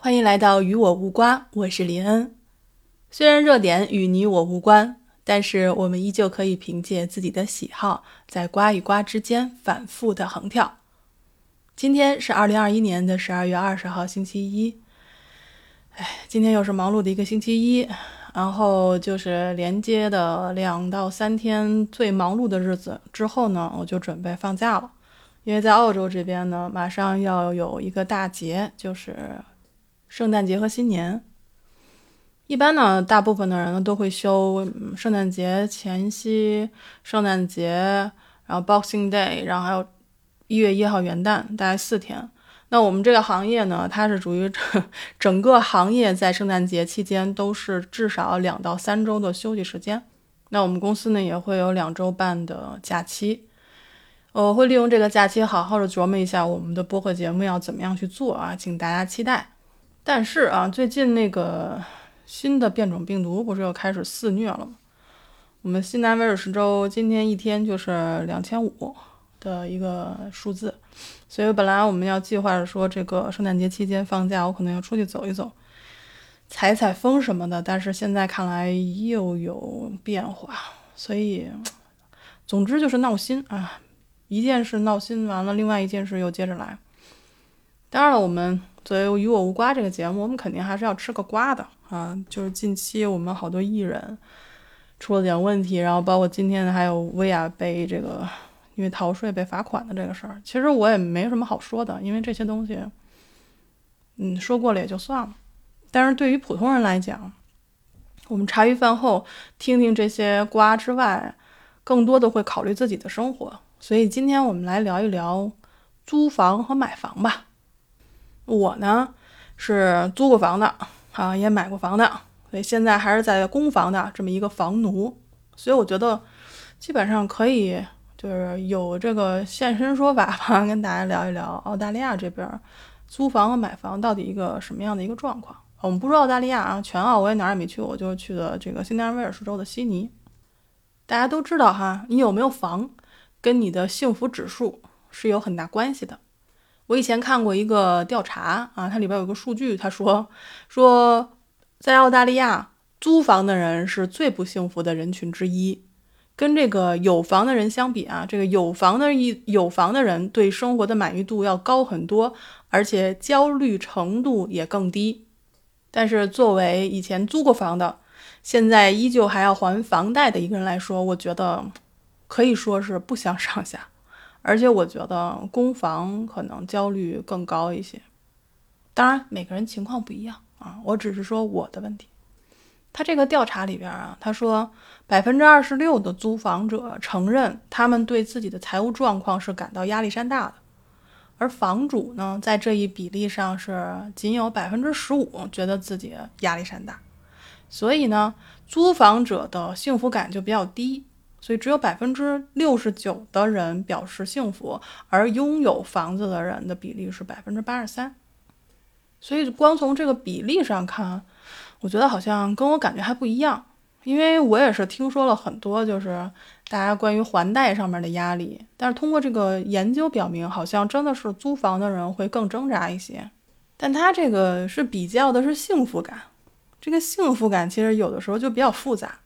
欢迎来到与我无瓜，我是林恩。虽然热点与你我无关，但是我们依旧可以凭借自己的喜好，在瓜与瓜之间反复的横跳。今天是二零二一年的十二月二十号，星期一。哎，今天又是忙碌的一个星期一，然后就是连接的两到三天最忙碌的日子之后呢，我就准备放假了。因为在澳洲这边呢，马上要有一个大节，就是圣诞节和新年。一般呢，大部分的人呢都会休圣诞节前夕、圣诞节，然后 Boxing Day，然后还有一月一号元旦，大概四天。那我们这个行业呢，它是属于整个行业在圣诞节期间都是至少两到三周的休息时间。那我们公司呢也会有两周半的假期，我会利用这个假期好好的琢磨一下我们的播客节目要怎么样去做啊，请大家期待。但是啊，最近那个。新的变种病毒不是又开始肆虐了吗？我们西南威尔士州今天一天就是两千五的一个数字，所以本来我们要计划着说这个圣诞节期间放假，我可能要出去走一走，采采风什么的。但是现在看来又有变化，所以总之就是闹心啊！一件事闹心完了，另外一件事又接着来。当然了，我们作为与我无瓜这个节目，我们肯定还是要吃个瓜的。啊，就是近期我们好多艺人出了点问题，然后包括今天还有薇娅被这个因为逃税被罚款的这个事儿，其实我也没什么好说的，因为这些东西，嗯，说过了也就算了。但是对于普通人来讲，我们茶余饭后听听这些瓜之外，更多的会考虑自己的生活。所以今天我们来聊一聊租房和买房吧。我呢是租过房的。啊，也买过房的，所以现在还是在公房的这么一个房奴，所以我觉得基本上可以，就是有这个现身说法吧，跟大家聊一聊澳大利亚这边租房和买房到底一个什么样的一个状况。我们不说澳大利亚啊，全澳我也哪儿也没去，我就去的这个新南威尔士州的悉尼。大家都知道哈，你有没有房，跟你的幸福指数是有很大关系的。我以前看过一个调查啊，它里边有个数据，他说说在澳大利亚租房的人是最不幸福的人群之一，跟这个有房的人相比啊，这个有房的一有房的人对生活的满意度要高很多，而且焦虑程度也更低。但是作为以前租过房的，现在依旧还要还房贷的一个人来说，我觉得可以说是不相上下。而且我觉得公房可能焦虑更高一些，当然每个人情况不一样啊，我只是说我的问题。他这个调查里边啊，他说百分之二十六的租房者承认他们对自己的财务状况是感到压力山大的，而房主呢，在这一比例上是仅有百分之十五觉得自己压力山大，所以呢，租房者的幸福感就比较低。所以只有百分之六十九的人表示幸福，而拥有房子的人的比例是百分之八十三。所以光从这个比例上看，我觉得好像跟我感觉还不一样。因为我也是听说了很多，就是大家关于还贷上面的压力。但是通过这个研究表明，好像真的是租房的人会更挣扎一些。但他这个是比较的是幸福感，这个幸福感其实有的时候就比较复杂。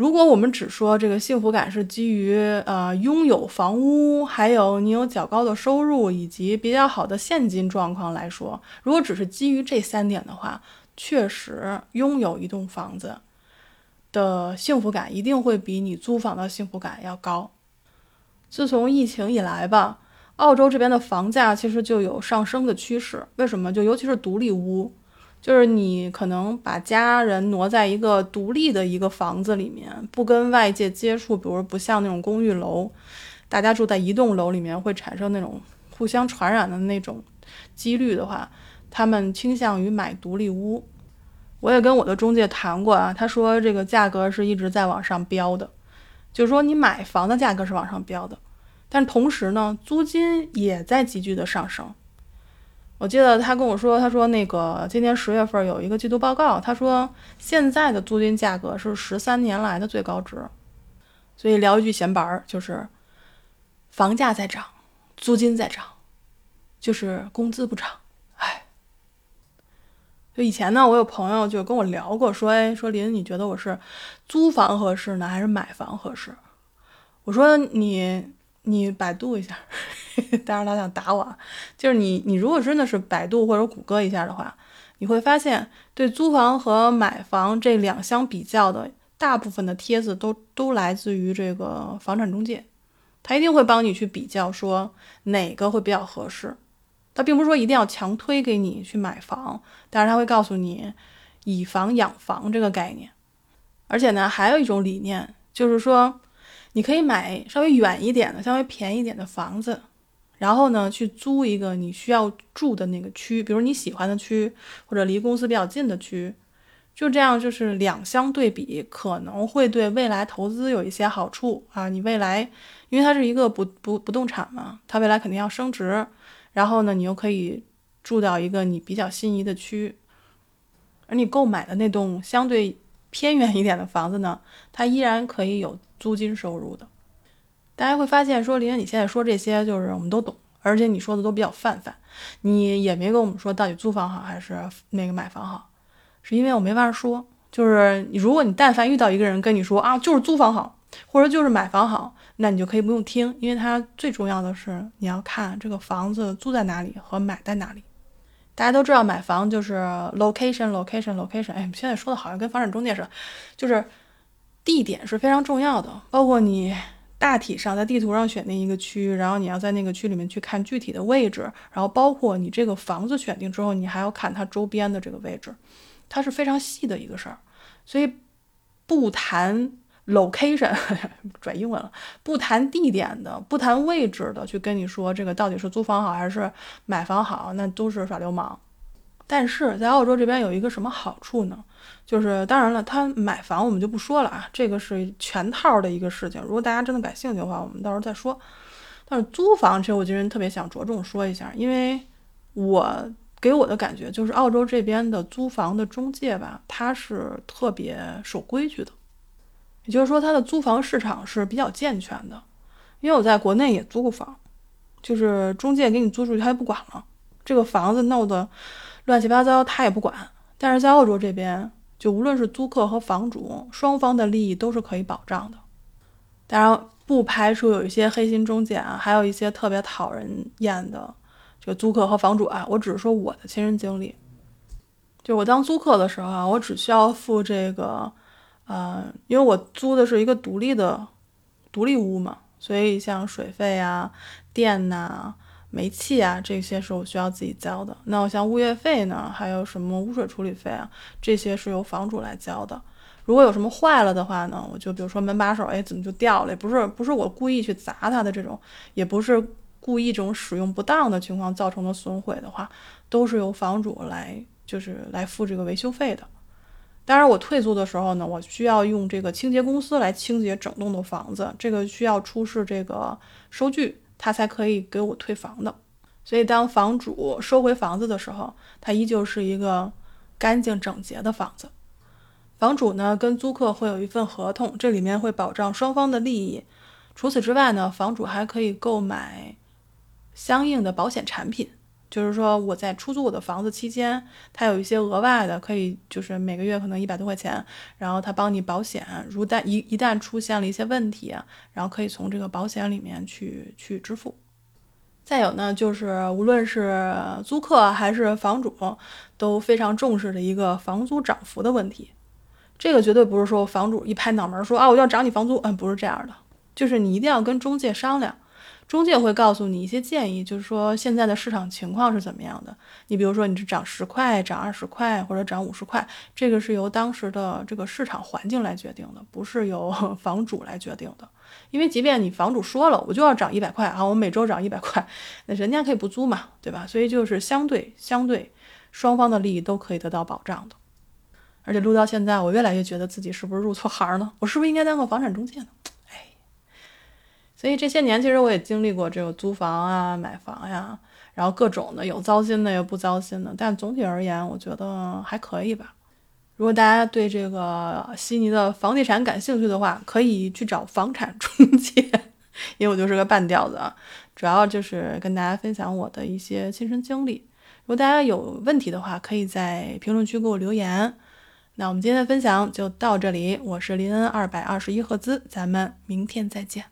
如果我们只说这个幸福感是基于呃拥有房屋，还有你有较高的收入以及比较好的现金状况来说，如果只是基于这三点的话，确实拥有一栋房子的幸福感一定会比你租房的幸福感要高。自从疫情以来吧，澳洲这边的房价其实就有上升的趋势。为什么？就尤其是独立屋。就是你可能把家人挪在一个独立的一个房子里面，不跟外界接触，比如不像那种公寓楼，大家住在一栋楼里面会产生那种互相传染的那种几率的话，他们倾向于买独立屋。我也跟我的中介谈过啊，他说这个价格是一直在往上飙的，就是说你买房的价格是往上飙的，但同时呢，租金也在急剧的上升。我记得他跟我说，他说那个今年十月份有一个季度报告，他说现在的租金价格是十三年来的最高值。所以聊一句闲白儿，就是房价在涨，租金在涨，就是工资不涨。哎，就以前呢，我有朋友就跟我聊过，说，哎，说林，你觉得我是租房合适呢，还是买房合适？我说你你百度一下，当然他想打我，就是你你如果真的是百度或者谷歌一下的话，你会发现对租房和买房这两相比较的大部分的帖子都都来自于这个房产中介，他一定会帮你去比较说哪个会比较合适。他并不是说一定要强推给你去买房，但是他会告诉你以房养房这个概念。而且呢，还有一种理念，就是说你可以买稍微远一点的、稍微便宜一点的房子，然后呢去租一个你需要住的那个区，比如你喜欢的区或者离公司比较近的区，就这样就是两相对比，可能会对未来投资有一些好处啊。你未来因为它是一个不不不动产嘛，它未来肯定要升值。然后呢，你又可以住到一个你比较心仪的区，而你购买的那栋相对偏远一点的房子呢，它依然可以有租金收入的。大家会发现，说林，你现在说这些就是我们都懂，而且你说的都比较泛泛，你也没跟我们说到底租房好还是那个买房好，是因为我没法说。就是，如果你但凡遇到一个人跟你说啊，就是租房好，或者就是买房好。那你就可以不用听，因为他最重要的是你要看这个房子租在哪里和买在哪里。大家都知道买房就是 location location location，哎，现在说的好像跟房产中介似的，就是地点是非常重要的。包括你大体上在地图上选定一个区，然后你要在那个区里面去看具体的位置，然后包括你这个房子选定之后，你还要看它周边的这个位置，它是非常细的一个事儿。所以不谈。Location 转英文了，不谈地点的，不谈位置的，去跟你说这个到底是租房好还是买房好，那都是耍流氓。但是在澳洲这边有一个什么好处呢？就是当然了，他买房我们就不说了啊，这个是全套的一个事情。如果大家真的感兴趣的话，我们到时候再说。但是租房，其实我今天特别想着重说一下，因为我给我的感觉就是澳洲这边的租房的中介吧，他是特别守规矩的。也就是说，它的租房市场是比较健全的，因为我在国内也租过房，就是中介给你租出去，他也不管了，这个房子闹得乱七八糟，他也不管。但是在澳洲这边，就无论是租客和房主双方的利益都是可以保障的。当然，不排除有一些黑心中介啊，还有一些特别讨人厌的这个租客和房主啊。我只是说我的亲身经历，就我当租客的时候啊，我只需要付这个。呃，因为我租的是一个独立的独立屋嘛，所以像水费啊、电呐、煤气啊这些是我需要自己交的。那我像物业费呢，还有什么污水处理费啊，这些是由房主来交的。如果有什么坏了的话呢，我就比如说门把手，哎，怎么就掉了？也不是不是我故意去砸它的这种，也不是故意这种使用不当的情况造成的损毁的话，都是由房主来就是来付这个维修费的。当然，我退租的时候呢，我需要用这个清洁公司来清洁整栋的房子，这个需要出示这个收据，他才可以给我退房的。所以，当房主收回房子的时候，它依旧是一个干净整洁的房子。房主呢，跟租客会有一份合同，这里面会保障双方的利益。除此之外呢，房主还可以购买相应的保险产品。就是说，我在出租我的房子期间，他有一些额外的，可以就是每个月可能一百多块钱，然后他帮你保险，如旦一一旦出现了一些问题，然后可以从这个保险里面去去支付。再有呢，就是无论是租客还是房主，都非常重视的一个房租涨幅的问题。这个绝对不是说房主一拍脑门说啊，我要涨你房租，嗯，不是这样的，就是你一定要跟中介商量。中介会告诉你一些建议，就是说现在的市场情况是怎么样的。你比如说，你是涨十块、涨二十块或者涨五十块，这个是由当时的这个市场环境来决定的，不是由 房主来决定的。因为即便你房主说了，我就要涨一百块啊，我每周涨一百块，那人家可以不租嘛，对吧？所以就是相对相对，双方的利益都可以得到保障的。而且录到现在，我越来越觉得自己是不是入错行了？我是不是应该当个房产中介呢？所以这些年，其实我也经历过这个租房啊、买房呀，然后各种的，有糟心的，有不糟心的。但总体而言，我觉得还可以吧。如果大家对这个悉尼的房地产感兴趣的话，可以去找房产中介，因为我就是个半吊子，主要就是跟大家分享我的一些亲身经历。如如果大家有问题的话，可以在评论区给我留言。那我们今天的分享就到这里，我是林恩二百二十一赫兹，咱们明天再见。